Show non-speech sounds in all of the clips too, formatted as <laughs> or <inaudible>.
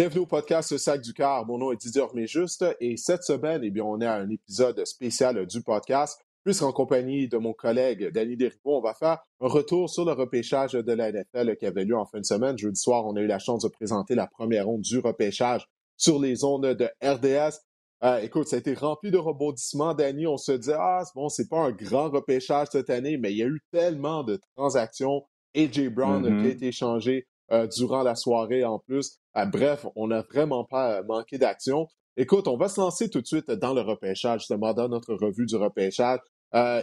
Bienvenue au podcast Sac du Car. Mon nom est Didier Orméjuste et cette semaine, eh bien, on est à un épisode spécial du podcast. Puisqu'en compagnie de mon collègue Danny Desriveau, on va faire un retour sur le repêchage de la NFL qui avait lieu en fin de semaine. Jeudi soir, on a eu la chance de présenter la première ronde du repêchage sur les ondes de RDS. Euh, écoute, ça a été rempli de rebondissements, Danny. On se dit, ah, bon, c'est pas un grand repêchage cette année, mais il y a eu tellement de transactions. AJ Brown qui a mm-hmm. été échangé euh, durant la soirée en plus. Euh, bref, on n'a vraiment pas euh, manqué d'action. Écoute, on va se lancer tout de suite dans le repêchage, justement, dans notre revue du repêchage.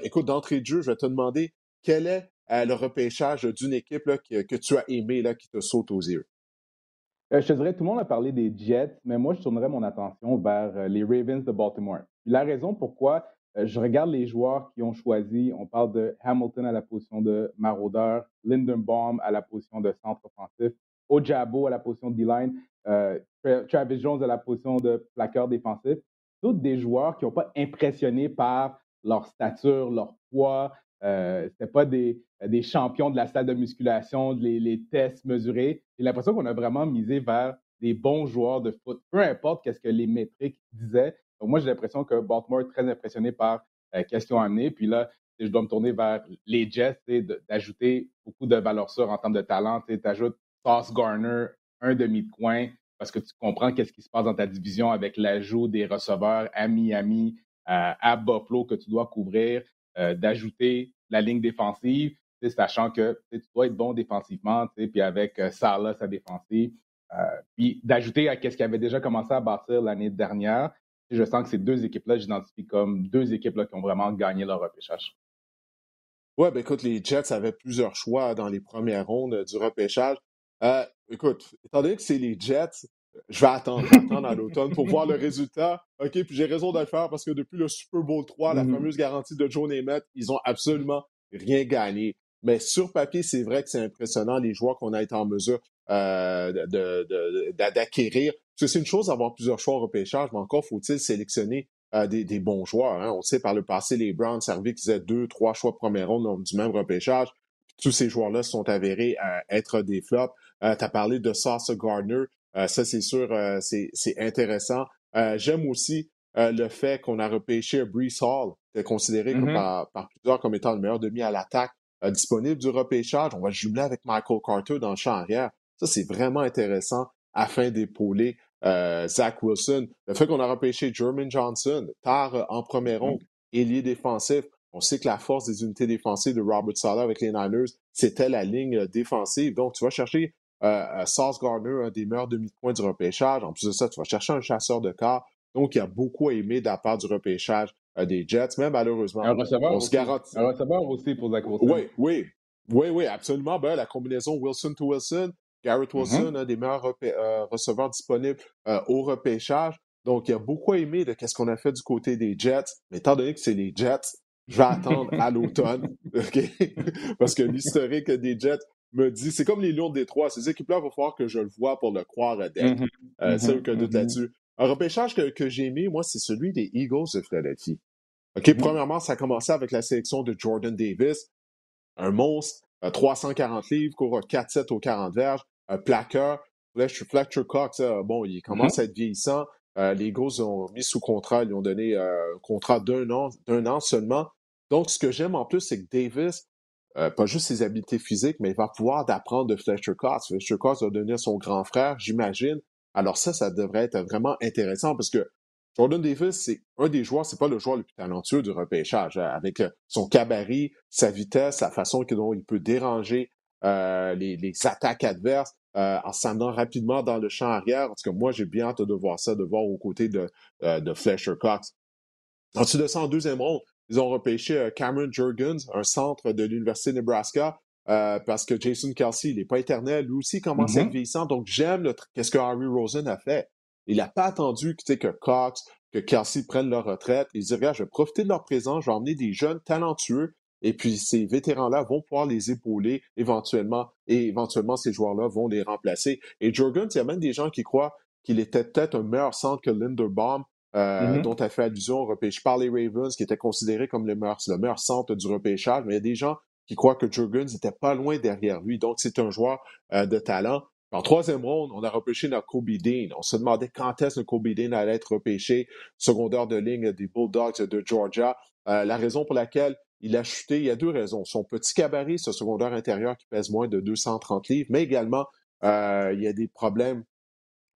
écoute, d'entrée de jeu, je vais te demander quel est le repêchage d'une équipe que, tu as aimé, là, qui te saute aux yeux? je te dirais, tout le monde a parlé des Jets, mais moi, je tournerais mon attention vers les Ravens de Baltimore. La raison pourquoi euh, je regarde les joueurs qui ont choisi. On parle de Hamilton à la position de maraudeur, Lindenbaum à la position de centre offensif, Ojabo à la position de D-line, euh, Travis Jones à la position de plaqueur défensif. Tous des joueurs qui n'ont pas impressionné par leur stature, leur poids. Euh, Ce pas des, des, champions de la salle de musculation, les, les tests mesurés. J'ai l'impression qu'on a vraiment misé vers des bons joueurs de foot, peu importe qu'est-ce que les métriques disaient. Donc, moi, j'ai l'impression que Baltimore est très impressionné par euh, qu'est-ce qu'ils ont amené. Puis là, je dois me tourner vers les Jets, d'ajouter beaucoup de valeur sûre en termes de talent. Tu ajoutes Sauce Garner, un demi de coin, parce que tu comprends qu'est-ce qui se passe dans ta division avec l'ajout des receveurs à Miami, à Buffalo que tu dois couvrir, euh, d'ajouter la ligne défensive, sachant que tu dois être bon défensivement, puis avec euh, Salah, sa défensive, puis d'ajouter à ce qui avait déjà commencé à bâtir l'année dernière, je sens que ces deux équipes-là, j'identifie comme deux équipes-là qui ont vraiment gagné leur repêchage. Ouais, ben écoute, les Jets avaient plusieurs choix dans les premières rondes du repêchage. Euh, écoute, étant donné que c'est les Jets, je vais attendre, attendre à l'automne pour voir le résultat. OK, puis j'ai raison de le faire parce que depuis le Super Bowl 3, la mm-hmm. fameuse garantie de Joe Namath, ils ont absolument rien gagné. Mais sur papier, c'est vrai que c'est impressionnant les joueurs qu'on a été en mesure euh, d'acquérir. Parce que c'est une chose d'avoir plusieurs choix au repêchage, mais encore faut-il sélectionner euh, des, bons joueurs. Hein. On sait par le passé, les Browns servaient qu'ils aient deux, trois choix de première ronde du même repêchage. Tous ces joueurs-là sont avérés à être des flops. Euh, tu as parlé de Sauce Gardner. ça, c'est sûr, c'est intéressant. J'aime aussi le fait qu'on a repêché Brees Hall, qui est considéré mm-hmm. par, par, plusieurs comme étant le meilleur demi à l'attaque disponible du repêchage. On va jumeler avec Michael Carter dans le champ arrière. Ça, c'est vraiment intéressant afin d'épauler euh, Zach Wilson. Le fait qu'on a repêché Jermaine Johnson tard euh, en premier ronde, mm. ailier défensif. On sait que la force des unités défensives de Robert Sala avec les Niners, c'était la ligne euh, défensive. Donc, tu vas chercher euh, Sauce Gardner, un des meilleurs demi-points du repêchage. En plus de ça, tu vas chercher un chasseur de corps. Donc, il y a beaucoup aimé de la part du repêchage des Jets, mais malheureusement, un receveur on se garantit. Un receveur aussi pour Zach Wilson. Oui, oui. Oui, oui, absolument. Ben, la combinaison Wilson to Wilson, Garrett mm-hmm. Wilson, un des meilleurs euh, receveurs disponibles euh, au repêchage. Donc, il a beaucoup aimé de ce qu'on a fait du côté des Jets. Mais étant donné que c'est les Jets, je vais attendre à l'automne? <laughs> Parce que l'historique des Jets me dit, c'est comme les Lions de Détroit. Ces équipes-là, il va falloir que je le vois pour le croire d'être. Mm-hmm. Euh, c'est mm-hmm. aucun doute là-dessus. Un repêchage que, que j'ai aimé, moi, c'est celui des Eagles de Philadelphie. OK, premièrement, ça a commencé avec la sélection de Jordan Davis, un monstre, 340 livres, court 4-7 aux 40 verges, un plaqueur. Fletcher Cox, bon, il commence mm-hmm. à être vieillissant. Euh, les Eagles ont mis sous contrat, ils ont donné euh, un contrat d'un an, d'un an seulement. Donc, ce que j'aime en plus, c'est que Davis, euh, pas juste ses habiletés physiques, mais il va pouvoir d'apprendre de Fletcher Cox. Fletcher Cox va devenir son grand frère, j'imagine. Alors ça, ça devrait être vraiment intéressant parce que Jordan Davis, c'est un des joueurs, c'est pas le joueur le plus talentueux du repêchage, hein, avec son cabaret, sa vitesse, la façon dont il peut déranger les, les, attaques adverses. Euh, en s'amenant rapidement dans le champ arrière. Parce que moi, j'ai bien hâte de voir ça, de voir aux côtés de, euh, de Fletcher Cox. Ensuite de ça, en deuxième ronde, ils ont repêché euh, Cameron Jurgens, un centre de l'Université de Nebraska, parce que Jason Kelsey, il n'est pas éternel. Lui aussi commence à être mm-hmm. vieillissant. Donc, j'aime qu'est-ce que Harry Rosen a fait. Il n'a pas attendu que Cox, que Kelsey prennent leur retraite. Il dit, regarde, je vais profiter de leur présence, je vais emmener des jeunes talentueux et puis ces vétérans-là vont pouvoir les épauler éventuellement, et éventuellement ces joueurs-là vont les remplacer. Et Jurgens, il y a même des gens qui croient qu'il était peut-être un meilleur centre que Linderbaum, euh, mm-hmm. dont a fait allusion au repêchage par les Ravens, qui était considéré comme le meilleur, le meilleur centre du repêchage. Mais il y a des gens qui croient que Jurgens n'était pas loin derrière lui. Donc, c'est un joueur euh, de talent. En troisième ronde, on a repêché notre Kobe Dean. On se demandait quand est-ce que Kobe Dean allait être repêché, secondaire de ligne des Bulldogs de Georgia. Euh, la raison pour laquelle il a chuté, il y a deux raisons. Son petit gabarit, ce secondaire intérieur qui pèse moins de 230 livres, mais également, euh, il y a des problèmes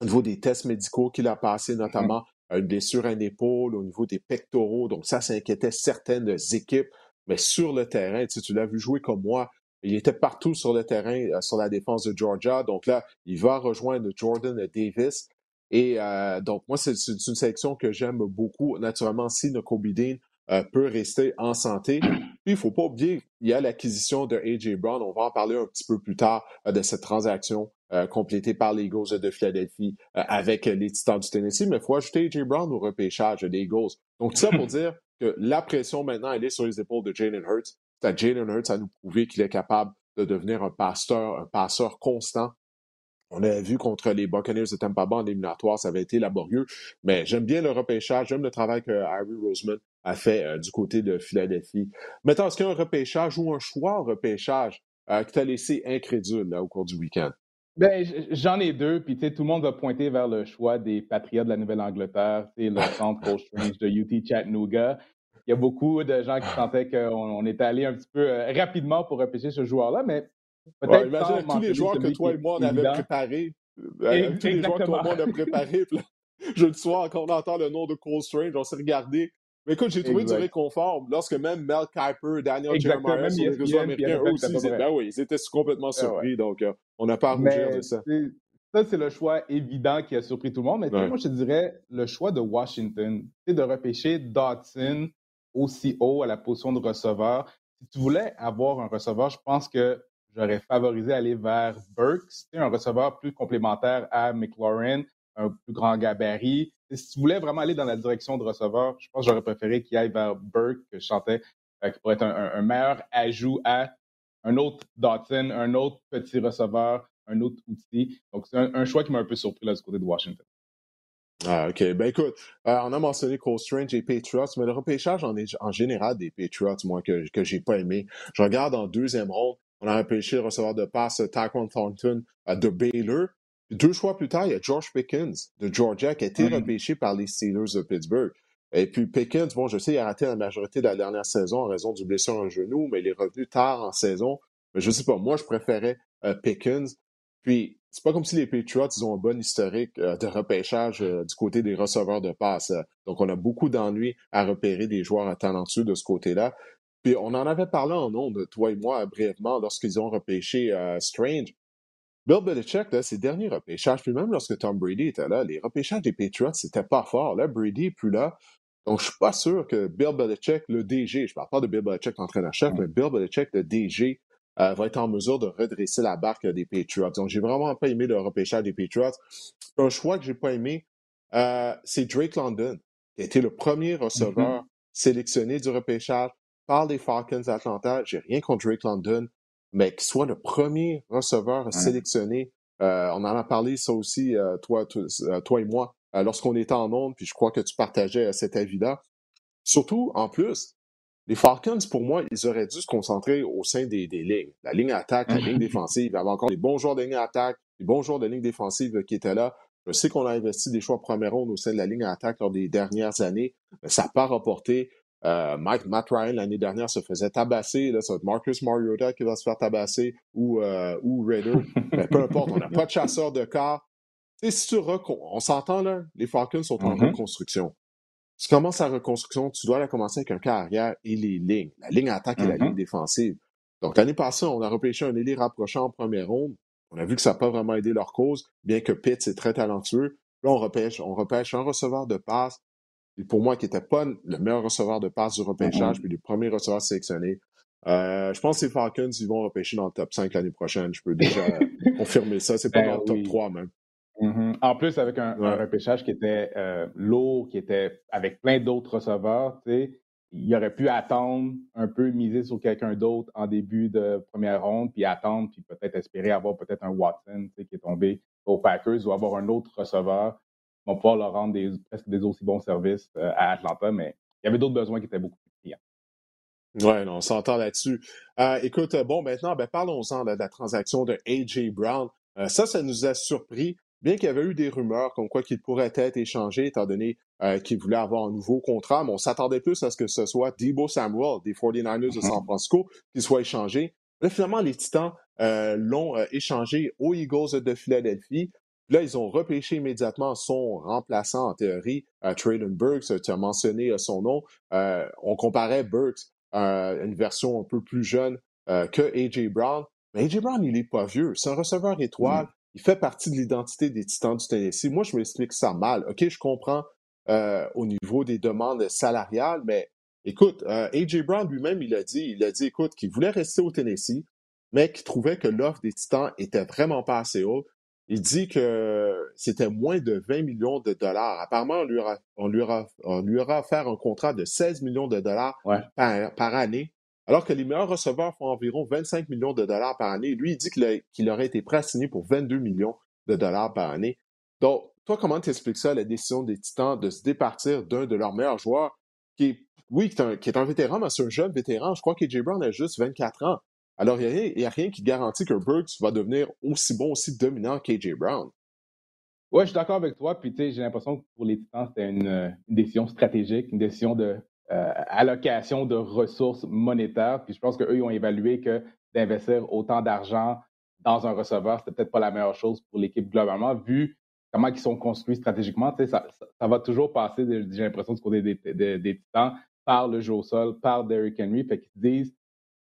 au niveau des tests médicaux qu'il a passés, notamment mm-hmm. une blessure à une épaule, au niveau des pectoraux. Donc ça, ça inquiétait certaines équipes. Mais sur le terrain, tu, tu l'as vu jouer comme moi, il était partout sur le terrain, euh, sur la défense de Georgia. Donc là, il va rejoindre Jordan Davis. Et euh, donc, moi, c'est une sélection que j'aime beaucoup. Naturellement, si Dean euh, peut rester en santé. Puis, il ne faut pas oublier, il y a l'acquisition de A.J. Brown. On va en parler un petit peu plus tard de cette transaction complétée par les Eagles de Philadelphie avec les Titans du Tennessee. Mais il faut ajouter A.J. Brown au repêchage des Eagles. Donc, tout ça pour <laughs> dire que la pression maintenant, elle est sur les épaules de Jalen Hurts. C'est à Jalen Hurts à nous prouver qu'il est capable de devenir un pasteur, un passeur constant. On a vu contre les Buccaneers de Tampa Bay en éliminatoire, ça avait été laborieux, mais j'aime bien le repêchage, j'aime le travail que Harry Roseman a fait euh, du côté de Philadelphie. Maintenant, est-ce qu'il y a un repêchage ou un choix repêchage euh, qui t'a laissé incrédule au cours du week-end? Ben, j'en ai deux, puis tout le monde va pointer vers le choix des Patriots de la Nouvelle-Angleterre, le <laughs> centre Cold Strange de UT Chattanooga il y a beaucoup de gens qui sentaient qu'on est allé un petit peu euh, rapidement pour repêcher ce joueur-là, mais peut-être. imagine tous les joueurs que toi et moi, on avait préparés. Euh, tous les joueurs que toi et moi, on a <laughs> préparés. jeudi soir, quand on entend le nom de Cole Strange, on s'est regardé. Mais écoute, j'ai trouvé du réconfort lorsque même Mel Kiper, Daniel Jeremiah sur les réseaux américains, eux aussi, ils, ben oui, ils étaient complètement ah surpris. Donc, euh, on n'a pas à rougir de ça. Ça, c'est le choix évident qui a surpris tout le monde. Mais moi, je te dirais le choix de Washington, c'est de repêcher Dodson, aussi haut à la position de receveur. Si tu voulais avoir un receveur, je pense que j'aurais favorisé aller vers Burks, un receveur plus complémentaire à McLaurin, un plus grand gabarit. si tu voulais vraiment aller dans la direction de receveur, je pense que j'aurais préféré qu'il aille vers Burke, que je sentais euh, qui pourrait être un, meilleur ajout à un autre Dotson, un autre petit receveur, un autre outil. Donc, c'est un, choix qui m'a un peu surpris du côté de Washington. Ah, OK. Ben écoute, euh, on a mentionné Cole Strange et Patriots, mais le repêchage en, en général des Patriots, moi, que, que j'ai pas aimé. Je regarde en deuxième ronde, on a repêché le receveur de passe Taquan Thornton euh, de Baylor. Deux choix plus tard, il y a George Pickens de Georgia qui a été repêché par les Steelers de Pittsburgh. Et puis Pickens, bon, je sais, il a raté la majorité de la dernière saison en raison du blessure en genou, mais il est revenu tard en saison. Mais je sais pas, moi, je préférais euh, Pickens. Puis, c'est pas comme si les Patriots, ils ont un bon historique euh, de repêchage euh, du côté des receveurs de passe. Donc, on a beaucoup d'ennuis à repérer des joueurs talentueux de ce côté-là. Puis, on en avait parlé en ondes, toi et moi, brièvement, lorsqu'ils ont repêché euh, Strange. Bill Belichick, là, ses derniers repêchages, puis même lorsque Tom Brady était là, les repêchages des Patriots, c'était pas fort. Là, Brady est plus là. Donc, je suis pas sûr que Bill Belichick, le DG, je parle pas de Bill Belichick, l'entraîneur-chef, mais Bill Belichick, le DG, euh, va être en mesure de redresser la barque des Patriots. Donc, j'ai vraiment pas aimé le repêchage des Patriots. Un choix que j'ai pas aimé, euh, c'est Drake London, qui a été le premier receveur mm-hmm. sélectionné du repêchage par les Falcons d'Atlanta. J'ai rien contre Drake London, mais qu'il soit le premier receveur sélectionné. Euh, on en a parlé, ça aussi, toi, toi, et moi, lorsqu'on était en onde, puis je crois que tu partageais cet avis-là. Surtout, en plus, les Falcons, pour moi, ils auraient dû se concentrer au sein des, lignes. La ligne attaque, la ligne défensive. Il y avait encore des bons joueurs de ligne attaque, des bons joueurs de ligne défensive qui étaient là. Je sais qu'on a investi des choix première ronde au sein de la ligne attaque lors des dernières années, mais ça n'a pas rapporté. Euh, Mike, Matt Ryan, l'année dernière, se faisait tabasser. Là, ça va être Marcus Mariota qui va se faire tabasser ou, euh, ou Raider. mais peu importe, on n'a pas de chasseur de corps. si tu on s'entend là, les Falcons sont en mm-hmm. reconstruction tu commences la reconstruction, tu dois la commencer avec un carrière et les lignes. La ligne attaque et la mm-hmm. ligne défensive. Donc, l'année passée, on a repêché un élite rapprochant en première ronde. On a vu que ça n'a pas vraiment aidé leur cause, bien que Pitts est très talentueux. Là, on repêche, on repêche un receveur de passe, et pour moi, qui n'était pas le meilleur receveur de passe du repêchage, mm-hmm. puis le premier receveur sélectionné. Euh, je pense que les Falcons, ils vont repêcher dans le top 5 l'année prochaine. Je peux déjà <laughs> confirmer ça. C'est pas ben dans le top 3 même. Mm-hmm. En plus, avec un, repêchage qui était euh, lourd, qui était avec plein d'autres receveurs, il aurait pu attendre un peu, miser sur quelqu'un d'autre en début de première ronde, puis attendre, puis peut-être espérer avoir peut-être un Watson qui est tombé aux Packers ou avoir un autre receveur va pouvoir leur rendre des, presque des aussi bons services euh, à Atlanta, mais il y avait d'autres besoins qui étaient beaucoup plus criants. Oui, on s'entend là-dessus. Euh, écoute, bon, maintenant, ben, parlons-en de la transaction de A.J. Brown. ça, ça nous a surpris, bien qu'il y avait eu des rumeurs comme quoi qu'il pourrait être échangé, étant donné qu'il voulait avoir un nouveau contrat, mais on s'attendait plus à ce que ce soit Debo Samuel des 49ers de mm-hmm. San Francisco qui soit échangé. Là, finalement, les Titans l'ont échangé aux Eagles de Philadelphie. Là, ils ont repêché immédiatement son remplaçant, en théorie, euh, Traylon Burks. Tu as mentionné son nom. on comparait Burks à une version un peu plus jeune que A.J. Brown. Mais A.J. Brown, il n'est pas vieux. C'est un receveur étoile. Mm. Il fait partie de l'identité des Titans du Tennessee. Moi, je m'explique ça mal. OK, je comprends euh, au niveau des demandes salariales, mais écoute, euh, A.J. Brown lui-même, il a dit, il a dit, écoute, qu'il voulait rester au Tennessee, mais qu'il trouvait que l'offre des Titans était vraiment pas assez haute. Il dit que c'était moins de 20 millions de dollars. Apparemment, on lui aura, on lui aura, on lui aura offert un contrat de 16 millions de dollars par, par, année alors que les meilleurs receveurs font environ 25 millions de dollars par année. Lui, il dit qu'il aurait été prêt à signer pour 22 millions de dollars par année. Donc, toi, comment tu expliques ça, la décision des Titans de se départir d'un de leurs meilleurs joueurs, qui est, oui, qui est un, vétéran, mais c'est un jeune vétéran. Je crois que Brown a juste 24 ans. Alors, il n'y a, rien qui garantit que Burks va devenir aussi bon, aussi dominant qu'AJ Brown. Oui, je suis d'accord avec toi. Puis, tu sais, j'ai l'impression que pour les Titans, c'était une, décision stratégique, une décision de allocation de ressources monétaires. Puis je pense qu'eux, ils ont évalué que d'investir autant d'argent dans un receveur, c'était peut-être pas la meilleure chose pour l'équipe globalement, vu comment ils sont construits stratégiquement. Ça, ça, va toujours passer, j'ai l'impression, du côté des, Titans, par le jeu au sol, par Derrick Henry. Fait qu'ils disent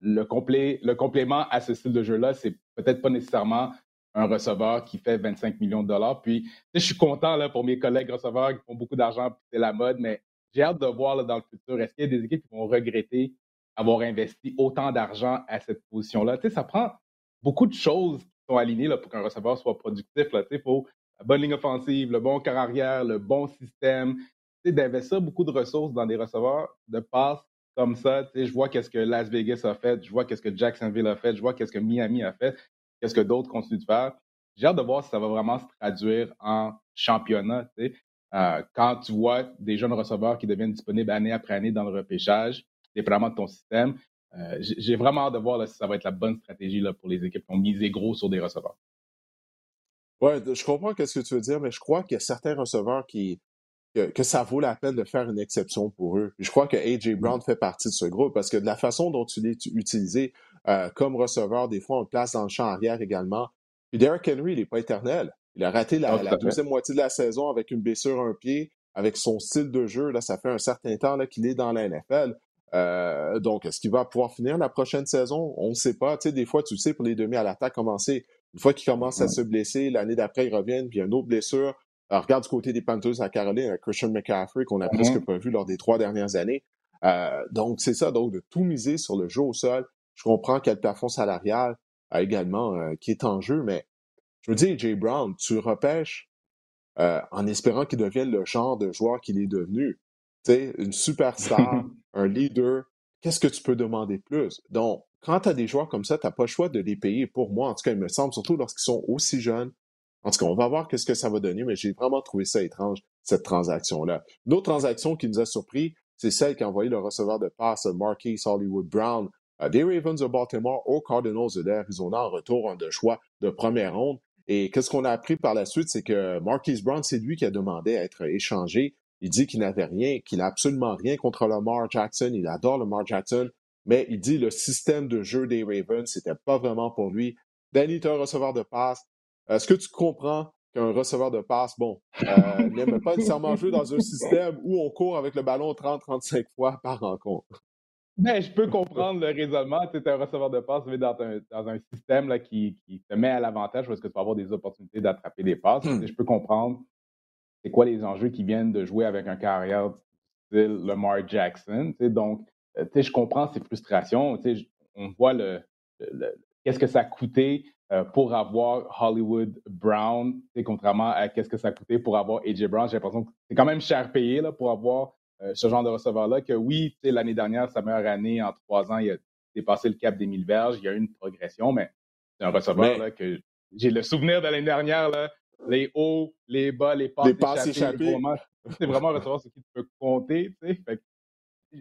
le, le complément à ce style de jeu-là, c'est peut-être pas nécessairement un receveur qui fait 25 millions de dollars. Puis, je suis content là, pour mes collègues receveurs qui font beaucoup d'argent, c'est la mode, mais j'ai hâte de voir dans le futur, est-ce qu'il y a des équipes qui vont regretter avoir investi autant d'argent à cette position-là? Tu ça prend beaucoup de choses qui sont alignées pour qu'un receveur soit productif. Là. Tu faut la bonne ligne offensive, le bon corps arrière, le bon système. Tu d'investir beaucoup de ressources dans des receveurs de passe comme ça. Tu je vois qu'est-ce que Las Vegas a fait, je vois qu'est-ce que Jacksonville a fait, je vois qu'est-ce que Miami a fait, qu'est-ce que d'autres continuent de faire. J'ai hâte de voir si ça va vraiment se traduire en championnat. Euh, quand tu vois des jeunes receveurs qui deviennent disponibles année après année dans le repêchage, dépendamment de ton système, euh, j'ai vraiment hâte de voir si ça va être la bonne stratégie là, pour les équipes qui ont misé gros sur des receveurs. Oui, je comprends ce que tu veux dire, mais je crois qu'il y a certains receveurs qui que, ça vaut la peine de faire une exception pour eux. je crois que A.J. Brown mm. fait partie de ce groupe parce que de la façon dont tu l'es utilisé euh, comme receveur, des fois on le place dans le champ arrière également. Puis Derrick Henry, il n'est pas éternel. Il a raté la, ah, deuxième moitié de la saison avec une blessure à un pied, avec son style de jeu. Là, ça fait un certain temps qu'il est dans la NFL. Euh, donc, est-ce qu'il va pouvoir finir la prochaine saison? On ne sait pas. Tu sais, des fois, tu sais, pour les demi à l'attaque commencer, une fois qu'il commence à se blesser, l'année d'après, il revient, puis il y a une autre blessure. Alors, regarde du côté des Panthers à Caroline, Christian McCaffrey, qu'on a mm-hmm. presque pas vu lors des trois dernières années. Euh, donc, c'est ça. Donc, de tout miser sur le jeu au sol. Je comprends qu'il y a le plafond salarial euh, également qui est en jeu, mais je veux dire, Jay Brown, tu repêches euh, en espérant qu'il devienne le genre de joueur qu'il est devenu. Tu sais, une superstar, <laughs> un leader. Qu'est-ce que tu peux demander plus? Donc, quand tu as des joueurs comme ça, tu n'as pas le choix de les payer. Pour moi, en tout cas, il me semble, surtout lorsqu'ils sont aussi jeunes. En tout cas, on va voir qu'est-ce que ça va donner, mais j'ai vraiment trouvé ça étrange, cette transaction-là. Une autre transaction qui nous a surpris, c'est celle qui a envoyé le receveur de passe, Marquise Hollywood Brown, des Ravens de Baltimore aux Cardinals de l'Arizona en retour en de choix de première ronde. Et qu'est-ce qu'on a appris par la suite, c'est que Marquise Brown, c'est lui qui a demandé à être échangé. Il dit qu'il n'avait rien, qu'il n'a absolument rien contre Lamar Jackson. Il adore Lamar Jackson, mais il dit le système de jeu des Ravens, c'était pas vraiment pour lui. Danny est un receveur de passe. Est-ce que tu comprends qu'un receveur de passe, bon, euh, n'aime pas nécessairement jouer dans un système où on court avec le ballon 30-35 fois par rencontre? Ben, je peux comprendre le raisonnement. Tu es un receveur de passe, mais dans un, dans un système là, qui, qui, te met à l'avantage parce que tu vas avoir des opportunités d'attraper des passes. Hmm. Je peux comprendre c'est quoi les enjeux qui viennent de jouer avec un carrière style Lamar Jackson. Donc, euh, je comprends ces frustrations. On voit le, qu'est-ce que ça a coûté euh, pour avoir Hollywood Brown, contrairement à qu'est-ce que ça a coûté pour avoir AJ Brown. J'ai l'impression que c'est quand même cher payé là, pour avoir euh, ce genre de receveur-là, que oui, l'année dernière, sa meilleure année en trois ans, il a dépassé le cap des 1000 verges, il y a eu une progression, mais c'est un receveur là, que j'ai le souvenir de l'année dernière, là, les hauts, les bas, les passes, échappées. C'est vraiment un receveur sur qui tu peux compter. Fait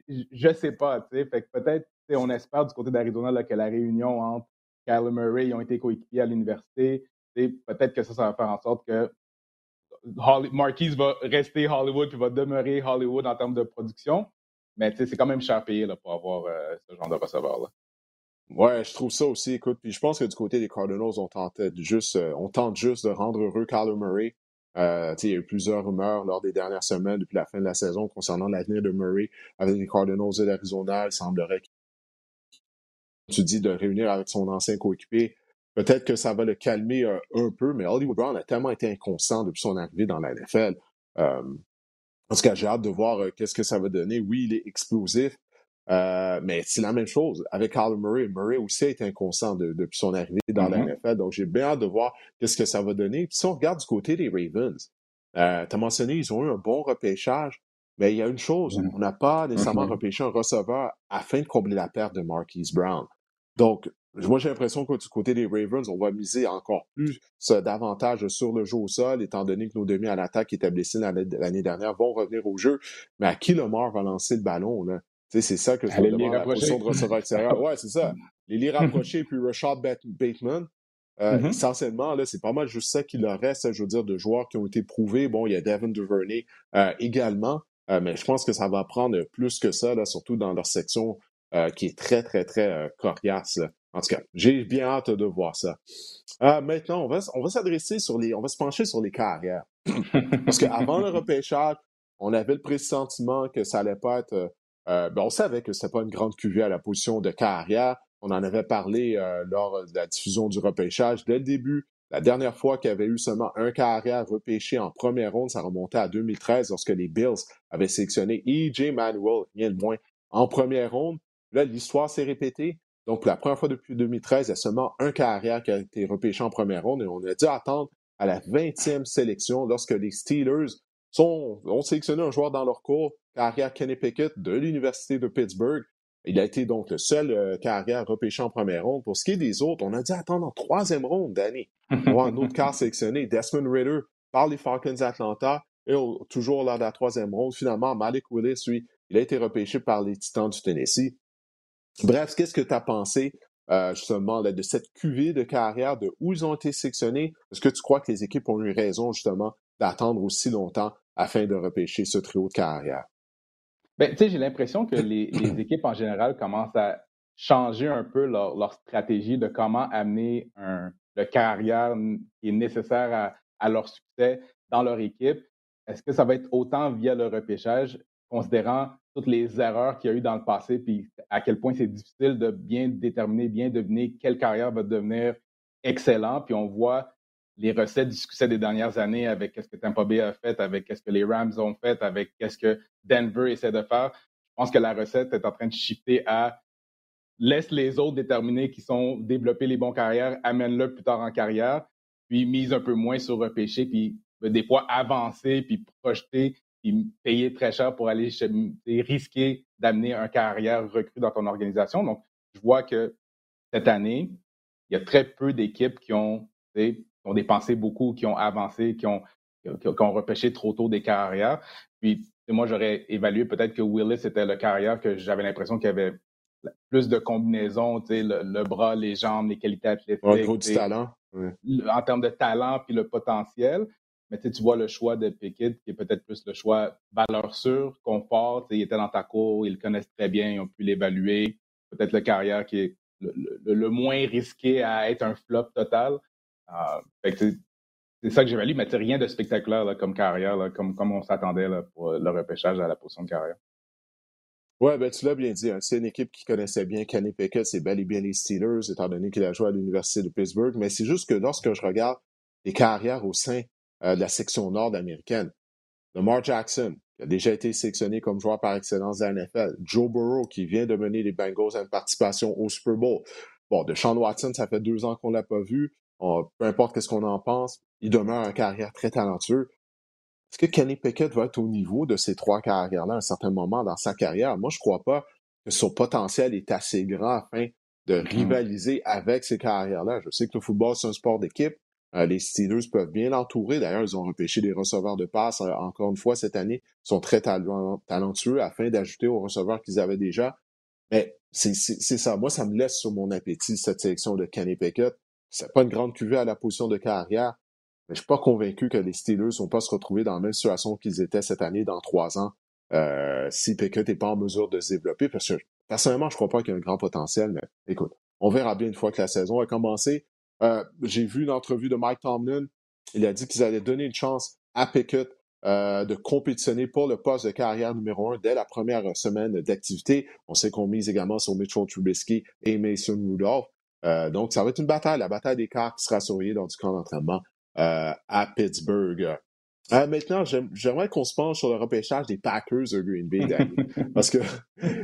je ne sais pas. Fait peut-être on espère du côté d'Arizona que la réunion entre Kyler Murray, ils ont été coéquipiers à l'université. peut-être que ça, ça va faire en sorte que Marquise va rester Hollywood puis va demeurer Hollywood en termes de production. Mais c'est quand même cher payé pour avoir euh, ce genre de receveur-là. Ouais, je trouve ça aussi. Écoute, puis je pense que du côté des Cardinals, on tentait juste, euh, on tente juste de rendre heureux Kyler Murray. Euh, il y a eu plusieurs rumeurs lors des dernières semaines depuis la fin de la saison concernant l'avenir de Murray avec les Cardinals de l'Arizona. Il semblerait tu dis de réunir avec son ancien coéquipier. Peut-être que ça va le calmer euh, un peu, mais Hollywood Brown a tellement été inconstant depuis son arrivée dans la NFL. Euh, en tout cas, j'ai hâte de voir qu'est-ce que ça va donner. Oui, il est explosif, euh, mais c'est la même chose avec Carl Murray. Murray aussi a été inconstant depuis son arrivée dans la mm-hmm. NFL. Donc, j'ai bien hâte de voir qu'est-ce que ça va donner. Puis si on regarde du côté des Ravens, euh, tu as mentionné, ils ont eu un bon repêchage, mais il y a une chose, mm-hmm. on n'a pas nécessairement repêché un receveur afin de combler la perte de Marquise Brown. Donc, moi, j'ai l'impression que du côté des Ravens, on va miser encore plus davantage sur le jeu au sol, étant donné que nos demi à l'attaque qui étaient blessés l'année dernière vont revenir au jeu. Mais à qui le mort va lancer le ballon? Là? c'est ça que je me demande, la position de receveur extérieur. Ouais, c'est ça. Les <laughs> lits rapprochés, puis Rashad Bateman, euh, mm-hmm. essentiellement, là, c'est pas mal juste ça qu'il leur reste, je veux dire, de joueurs qui ont été prouvés. Bon, il y a Devin Duvernay euh, également, euh, mais je pense que ça va prendre plus que ça, là, surtout dans leur section qui est très, très, très coriace. En tout cas, j'ai bien hâte de voir ça. maintenant, on va, on va s'adresser sur les, on va se pencher sur les carrières. <laughs> Parce qu'avant le repêchage, on avait le pressentiment que ça allait pas être euh, ben, on savait que ce n'était pas une grande cuvée à la position de carrière. On en avait parlé euh, lors de la diffusion du repêchage dès le début. La dernière fois qu'il y avait eu seulement un carrière repêché en première ronde, ça remontait à 2013 lorsque les Bills avaient sélectionné E.J. Manuel, rien de moins, en première ronde. Là, l'histoire s'est répétée. Donc, pour la première fois depuis 2013, il y a seulement un carrière qui a été repêché en première ronde et on a dû attendre à la 20e sélection lorsque les Steelers sont, ont sélectionné un joueur dans leur cours carrière Kenny Pickett de l'Université de Pittsburgh. Il a été donc le seul euh, carrière repêché en première ronde. Pour ce qui est des autres, on a dû attendre en troisième ronde d'année pour un autre quart sélectionné. Desmond Ritter par les Falcons d'Atlanta. Et toujours lors de la troisième ronde, finalement, Malik Willis, lui, il a été repêché par les Titans du Tennessee. Bref, qu'est-ce que tu as pensé euh, justement de cette cuvée de carrière, de où ils ont été sélectionnés? Est-ce que tu crois que les équipes ont eu raison justement d'attendre aussi longtemps afin de repêcher ce trio de carrière? Ben, j'ai l'impression que les, <clears throat> équipes en général commencent à changer un peu leur, stratégie de comment amener un, le carrière qui est nécessaire à, leur succès dans leur équipe. Est-ce que ça va être autant via le repêchage, considérant toutes les erreurs qu'il y a eu dans le passé, puis à quel point c'est difficile de bien déterminer, bien deviner quelle carrière va devenir excellent. Puis on voit les recettes du succès des dernières années avec ce que Tampa Bay a fait, avec ce que les Rams ont fait, avec ce que Denver essaie de faire. Je pense que la recette est en train de shifter à laisse les autres déterminer qui sont développés les bons carrières, amène-le plus tard en carrière, puis mise un peu moins sur repêcher, puis euh, des fois avancer, puis projeter, puis payer très cher pour aller risquer d'amener un carrière recru dans ton organisation. Donc, je vois que cette année, il y a très peu d'équipes qui ont qui ont dépensé beaucoup, qui ont avancé, qui ont, qui, ont repêché trop tôt des carrières. Puis moi, j'aurais évalué peut-être que Willis était le carrière que j'avais l'impression qu'il y avait plus de combinaisons, le, le, bras, les jambes, les qualités athlétiques. Ouais, du talent. En termes de talent puis le potentiel. Mais tu vois le choix de Pickett, qui est peut-être plus le choix valeur sûre, confort. Il était dans ta cour, ils le connaissent très bien, ils ont pu l'évaluer. Peut-être le carrière qui est le, moins risqué à être un flop total. Ah, c'est ça que j'ai valu, mais rien de spectaculaire comme carrière, comme, comme on s'attendait pour le repêchage à la position de carrière. Oui, ben, tu l'as bien dit. Hein. C'est une équipe qui connaissait bien Kenny Pickett, c'est bel et bien les Steelers, étant donné qu'il a joué à l'Université de Pittsburgh. Mais c'est juste que lorsque je regarde les carrières au sein euh, de la section nord américaine, Lamar Jackson, qui a déjà été sélectionné comme joueur par excellence de la NFL, Joe Burrow, qui vient de mener les Bengals à une participation au Super Bowl. Bon, de Sean Watson, ça fait deux ans qu'on l'a pas vu peu importe ce qu'on en pense, il demeure un carrière très talentueux. Est-ce que Kenny Pickett va être au niveau de ces trois carrières-là à un certain moment dans sa carrière? Moi, je ne crois pas que son potentiel est assez grand afin de mm-hmm. rivaliser avec ces carrières-là. Je sais que le football, c'est un sport d'équipe. Euh, les Steelers peuvent bien l'entourer. D'ailleurs, ils ont repêché des receveurs de passe euh, encore une fois cette année. Ils sont très talentueux afin d'ajouter aux receveurs qu'ils avaient déjà. Mais c'est ça. Moi, ça me laisse sur mon appétit, cette sélection de Kenny Pickett. c'est pas une grande cuvée à la position de carrière, mais je suis pas convaincu que les Steelers vont pas se retrouver dans la même situation qu'ils étaient cette année dans trois ans euh, si Pickett n'est pas en mesure de se développer, parce que personnellement, je crois pas qu'il y a un grand potentiel, mais écoute, on verra bien une fois que la saison a commencé. Euh, j'ai vu l'entrevue de Mike Tomlin. Il a dit qu'ils allaient donner une chance à Pickett euh, de compétitionner pour le poste de carrière numéro un dès la première semaine d'activité. On sait qu'on mise également sur Mitchell Trubisky et Mason Rudolph. Euh, donc, ça va être une bataille, la bataille des cartes qui sera surveillée lors du camp d'entraînement euh, à Pittsburgh. maintenant, j'aimerais qu'on se penche sur le repêchage des Packers de Green Bay, Danny. <laughs> parce que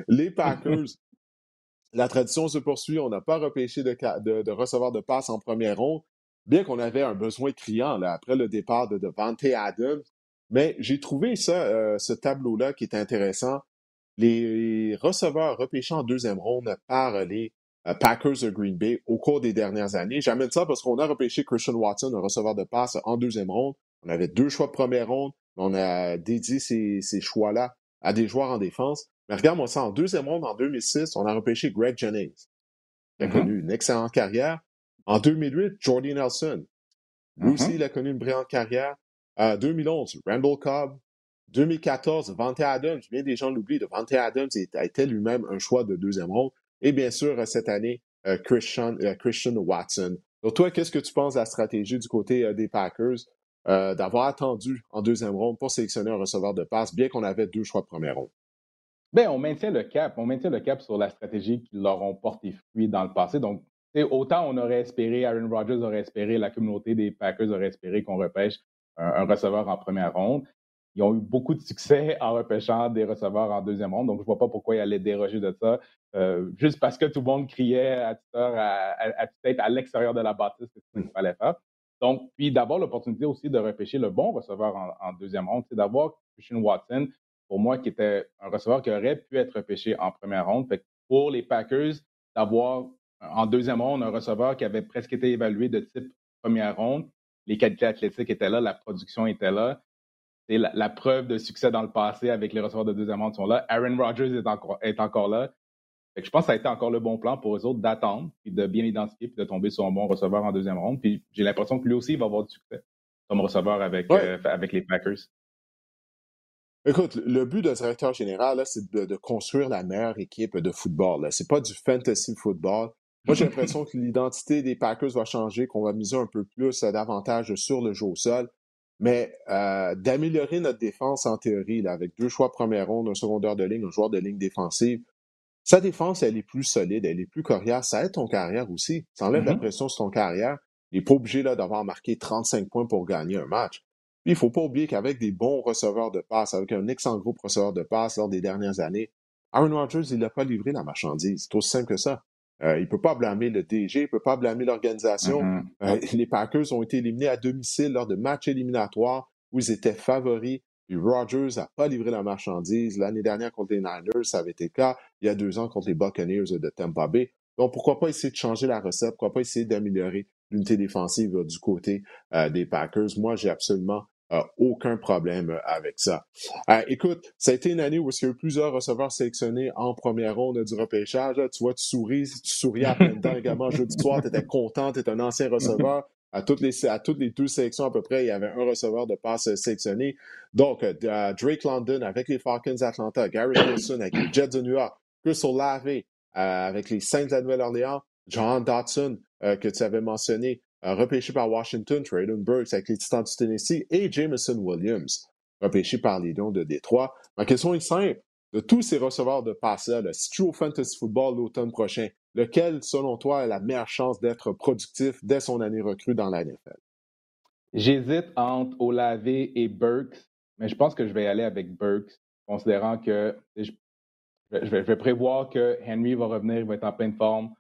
les Packers, la tradition se poursuit. On n'a pas repêché de, de, de receveur de passe en première ronde, bien qu'on avait un besoin criant là, après le départ de Devante Adams. Mais j'ai trouvé ça, euh, ce tableau-là qui est intéressant. Les receveurs repêchés en deuxième ronde par les euh, Packers de Green Bay au cours des dernières années. J'amène ça parce qu'on a repêché Christian Watson, un receveur de passe, en deuxième ronde. On avait deux choix de première ronde. On a dédié ces, ces choix-là à des joueurs en défense. Mais regarde-moi ça, en deuxième ronde, en 2006, on a repêché Greg Jennings, qui a mm-hmm. connu une excellente carrière. En 2008, Jordy Nelson. Lui aussi, mm-hmm. il a connu une brillante carrière. 2011, Randall Cobb. 2014, Vante Adams, bien des gens l'oublient, Vante Adams était lui-même un choix de deuxième ronde. Et bien sûr, cette année, euh, Christian, euh, Christian Watson. Donc toi, qu'est-ce que tu penses de la stratégie du côté euh, des Packers d'avoir attendu en deuxième ronde pour sélectionner un receveur de passe, bien qu'on avait deux choix de première ronde? Bien, on maintient le cap. Sur la stratégie qui leur ont porté fruit dans le passé. Donc, autant on aurait espéré, Aaron Rodgers aurait espéré, la communauté des Packers aurait espéré qu'on repêche un, receveur en première ronde. Ils ont eu beaucoup de succès <laughs> en repêchant des receveurs en deuxième ronde, donc je ne vois pas pourquoi ils allaient déroger de ça, euh, juste parce que tout le monde criait à toute heure, à, tête à l'extérieur de la bâtisse, c'est ce qu'il fallait faire. Donc, puis d'avoir l'opportunité aussi de repêcher le bon receveur en, deuxième ronde, c'est d'avoir Christian Watson, pour moi, qui était un receveur qui aurait pu être repêché en première ronde. Fait pour les Packers, d'avoir en deuxième ronde un receveur qui avait presque été évalué de type première ronde, les qualités athlétiques étaient là, la production était là. Et la, preuve de succès dans le passé avec les receveurs de deuxième ronde sont là. Aaron Rodgers est encore, est encore là. je pense que ça a été encore le bon plan pour eux autres d'attendre, puis de bien identifier, puis de tomber sur un bon receveur en deuxième ronde. Puis j'ai l'impression que lui aussi va avoir du succès comme receveur avec, euh, avec les Packers. Écoute, le but de directeur général, c'est de, construire la meilleure équipe de football. Ce n'est pas du fantasy football. Moi, j'ai l'impression que l'identité des Packers va changer, qu'on va miser un peu plus euh, davantage sur le jeu au sol. Mais euh, d'améliorer notre défense en théorie, là, avec deux choix première ronde, un secondaire de ligne, un joueur de ligne défensive, sa défense, elle est plus solide, elle est plus coriace. Ça aide ton carrière aussi. Ça enlève la mm-hmm. pression sur ton carrière. Il n'est pas obligé d'avoir marqué 35 points pour gagner un match. Puis, il ne faut pas oublier qu'avec des bons receveurs de passe, avec un excellent groupe receveur de passe lors des dernières années, Aaron Rodgers, il n'a pas livré la marchandise. C'est aussi simple que ça. Euh, il ne peut pas blâmer le DG, il ne peut pas blâmer l'organisation. Mm-hmm. Euh, les Packers ont été éliminés à domicile lors de matchs éliminatoires où ils étaient favoris. Puis Rodgers n'a pas livré la marchandise. L'année dernière contre les Niners, ça avait été le cas. Il y a deux ans contre les Buccaneers de Tampa Bay. Donc, pourquoi pas essayer de changer la recette? Pourquoi pas essayer d'améliorer l'unité défensive du côté euh, des Packers? Moi, j'ai absolument aucun problème euh, avec ça. Euh, écoute, ça a été une année où il y a eu plusieurs receveurs sélectionnés en première ronde du repêchage. tu vois, tu souris, tu souris à plein temps également jeudi soir, tu étais content, tu un ancien receveur. À toutes, les, à toutes les deux sélections à peu près, il y avait un receveur de passe sélectionné. Donc, euh, Drake London avec les Falcons Atlanta, Gary Wilson avec les Jets de New York, Chris Olave avec les Saints de la Nouvelle-Orléans, John Dotson que tu avais mentionné repêché par Washington, Traylon Burks avec les Titans du Tennessee et Jameson Williams, repêché par les Lions de Détroit. Ma question est simple. De tous ces receveurs de passe-là, si Fantasy Football l'automne prochain, lequel, selon toi, a la meilleure chance d'être productif dès son année recrue dans la NFL? J'hésite entre Olave et Burks, mais je pense que je vais aller avec Burks, considérant que je, vais, prévoir que Henry va revenir, il va être en pleine forme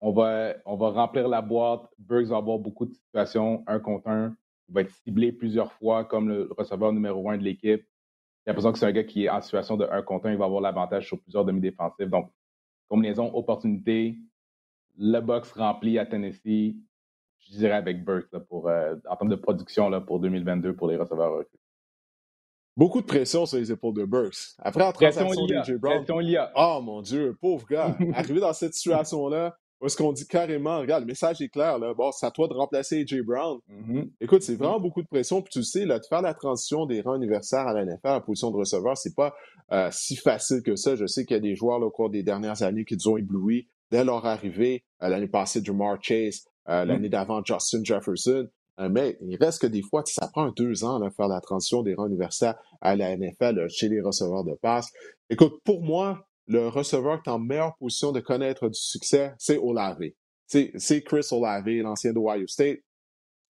on va, on va remplir la boîte. Burks va avoir beaucoup de situations un contre un. Il va être ciblé plusieurs fois comme le receveur numéro un de l'équipe. J'ai l'impression que c'est un gars qui est en situation de un contre un. Il va avoir l'avantage sur plusieurs demi-défensifs. Donc, combinaison opportunité, le box rempli à Tennessee, je dirais avec Burks pour, euh, en termes de production là, pour 2022 pour les receveurs Beaucoup de pression sur les épaules de Burks. Après la transaction de J. Brown. Oh mon Dieu, pauvre gars. <laughs> Arrivé dans cette situation-là, où est-ce qu'on dit carrément, regarde, le message est clair, là, bon, c'est à toi de remplacer AJ Brown. Mm-hmm. Écoute, c'est vraiment beaucoup de pression, puis tu sais, là, de faire la transition des rangs universitaires à la NFL en position de receveur, c'est pas euh, si facile que ça. Je sais qu'il y a des joueurs là, au cours des dernières années qui nous ont éblouis dès leur arrivée. Euh, l'année passée, Jamar Chase, euh, mm. l'année d'avant, Justin Jefferson. mais il reste que des fois, ça prend deux ans de faire la transition des rangs universitaires à la NFL chez les receveurs de passe. Écoute, pour moi, le receveur qui est en meilleure position de connaître du succès, c'est Olave. C'est Chris Olave, l'ancien de Ohio State.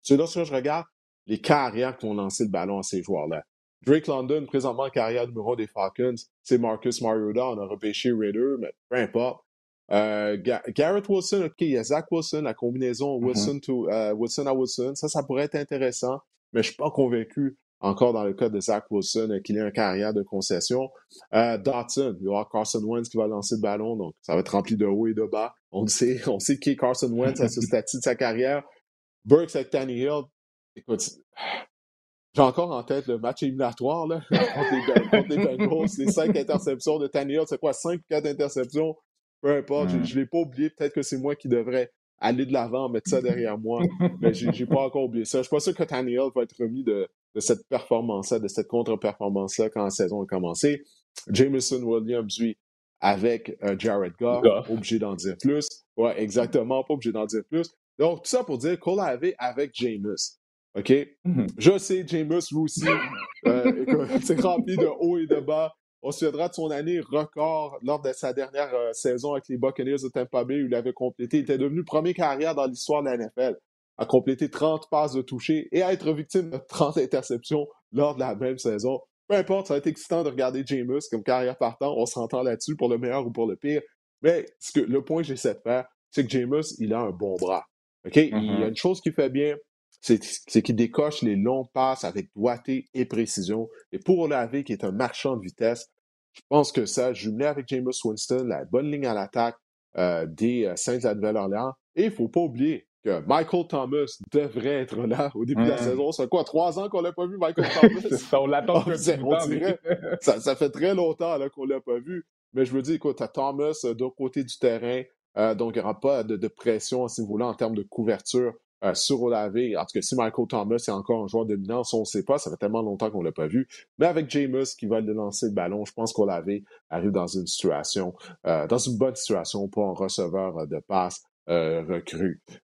C'est lorsque je regarde les carrières qui ont lancé le ballon à ces joueurs-là. Drake London, présentement en carrière numéro des Falcons, c'est Marcus Mariota. On a repêché Raider, mais peu importe. Euh, Garrett Wilson, OK, il y a Zach Wilson, la combinaison mm-hmm. Wilson, to, euh, Wilson à Wilson. Ça, ça pourrait être intéressant, mais je suis pas convaincu encore dans le cas de Zach Wilson, euh, qu'il ait une carrière de concession. Euh, Dotson, il y aura Carson Wentz qui va lancer le ballon, donc ça va être rempli de haut et de bas. On sait, on sait qui est Carson Wentz à ce <laughs> statut de sa carrière. Burks avec Tanny Hill, écoute, j'ai encore en tête le match éliminatoire là, <laughs> contre, les, Bengals, les cinq interceptions de Tanny Hill, c'est quoi, cinq ou quatre interceptions? Peu importe, je, ne l'ai pas oublié, peut-être que c'est moi qui devrais aller de l'avant, mettre ça derrière moi, mais j'ai pas encore oublié ça. Je suis pas sûr que Tanny Hill va être remis de, de cette performance-là, de cette contre-performance-là quand la saison a commencé. Jameson Williams, lui, avec euh, Jared Goff, obligé d'en dire plus. Ouais, exactement, pas obligé d'en dire plus. Donc, tout ça pour dire qu'on l'avait avec Jameis. OK? Mm-hmm. Je sais, Jameis, vous aussi, euh, <laughs> c'est rempli de haut et de bas. On se souviendra de son année record lors de sa dernière euh, saison avec les Buccaneers de Tampa Bay où il avait complété. Il était devenu premier carrière dans l'histoire de la NFL à compléter 30 passes de toucher et à être victime de 30 interceptions lors de la même saison. Peu importe, ça va être excitant de regarder Jameis comme carrière partant. On s'entend là-dessus pour le meilleur ou pour le pire. Mais ce que, le point que j'essaie de faire, c'est que Jameis, il a un bon bras. OK? Il y a mm-hmm. une chose qui fait bien, c'est qu'il décoche les longs passes avec doigté et précision. Et pour Olave, qui est un marchand de vitesse, je pense que ça, jumelé avec Jameis Winston, la bonne ligne à l'attaque euh, des euh, Saints de la Nouvelle-Orléans. Et il ne faut pas oublier, que Michael Thomas devrait être là au début de la saison. C'est quoi, trois ans qu'on l'a pas vu, Michael <laughs> Thomas? ça, on l'attend on, dirait, <laughs> ça, ça, fait très longtemps qu'on l'a pas vu. Mais je veux dire, écoute, as Thomas euh, d'un côté du terrain, euh, donc il n'y aura pas de, pression à ce niveau-là en termes de couverture euh, sur Olave. En tout cas, si Michael Thomas est encore un joueur dominant, on ne sait pas, ça fait tellement longtemps qu'on ne l'a pas vu. Mais avec Jameis qui va le lancer le ballon, je pense qu'Olave arrive dans une situation, dans une bonne situation pour un receveur de passe euh.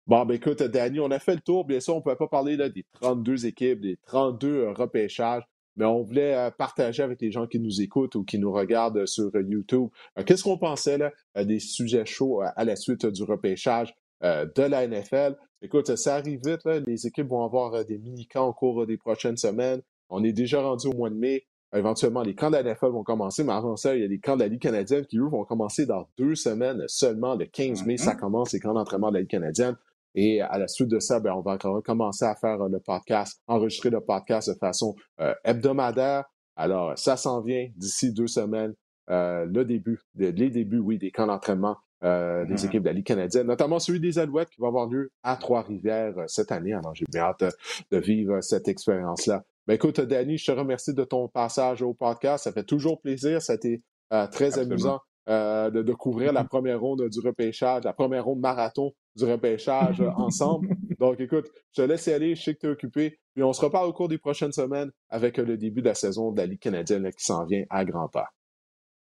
Bon, ben écoute, Danny, on a fait le tour. Bien sûr, on ne pouvait pas parler là, des 32 équipes, des 32 euh, repêchages, mais on voulait euh, partager avec les gens qui nous écoutent ou qui nous regardent sur YouTube. Qu'est-ce qu'on pensait là, des sujets chauds à la suite du repêchage de la NFL? Écoute, ça arrive vite. Là. Les équipes vont avoir des mini-camps au cours des prochaines semaines. On est déjà rendu au mois de mai. Éventuellement, les camps de la NFL vont commencer, mais avant ça, il y a les camps de la Ligue canadienne qui, eux, vont commencer dans deux semaines seulement. Le 15 mai, ça mm-hmm. commence, les camps d'entraînement de la Ligue canadienne. Et à la suite de ça, ben, on va recommencer à faire le podcast, enregistrer le podcast de façon euh, hebdomadaire. Alors, ça s'en vient d'ici deux semaines, euh, le début, les débuts, oui, des camps d'entraînement euh, des mm-hmm. équipes de la Ligue canadienne, notamment celui des Alouettes qui va avoir lieu à Trois-Rivières cette année. Alors, j'ai bien hâte de vivre cette expérience-là. Ben écoute, Danny, je te remercie de ton passage au podcast. Ça fait toujours plaisir. C'était euh, très amusant euh, de, couvrir la première ronde du repêchage, la première ronde marathon du repêchage euh, ensemble. <laughs> Donc, écoute, je te laisse y aller. Je sais que tu es occupé. Puis on se reparle au cours des prochaines semaines avec le début de la saison de la Ligue canadienne qui s'en vient à grands pas.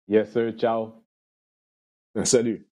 Yes, sir. Ciao. Salut.